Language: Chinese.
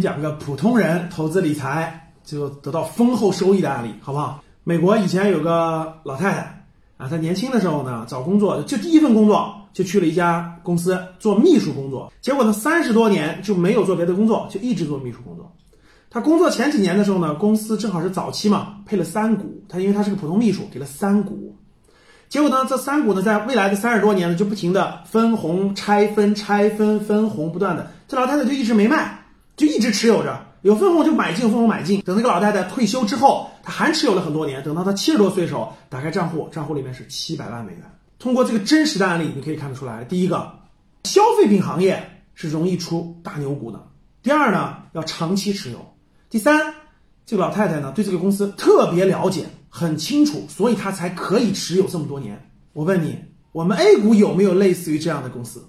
讲个普通人投资理财就得到丰厚收益的案例，好不好？美国以前有个老太太啊，她年轻的时候呢，找工作就第一份工作就去了一家公司做秘书工作，结果呢，三十多年就没有做别的工作，就一直做秘书工作。她工作前几年的时候呢，公司正好是早期嘛，配了三股，她因为她是个普通秘书，给了三股。结果呢，这三股呢，在未来的三十多年呢，就不停的分红、拆分、拆分、分红，不断的，这老太太就一直没卖，就一直持有着，有分红就买进，分红买进。等那个老太太退休之后，她还持有了很多年。等到她七十多岁的时候，打开账户，账户里面是七百万美元。通过这个真实的案例，你可以看得出来，第一个，消费品行业是容易出大牛股的；第二呢，要长期持有；第三，这个老太太呢，对这个公司特别了解。很清楚，所以她才可以持有这么多年。我问你，我们 A 股有没有类似于这样的公司？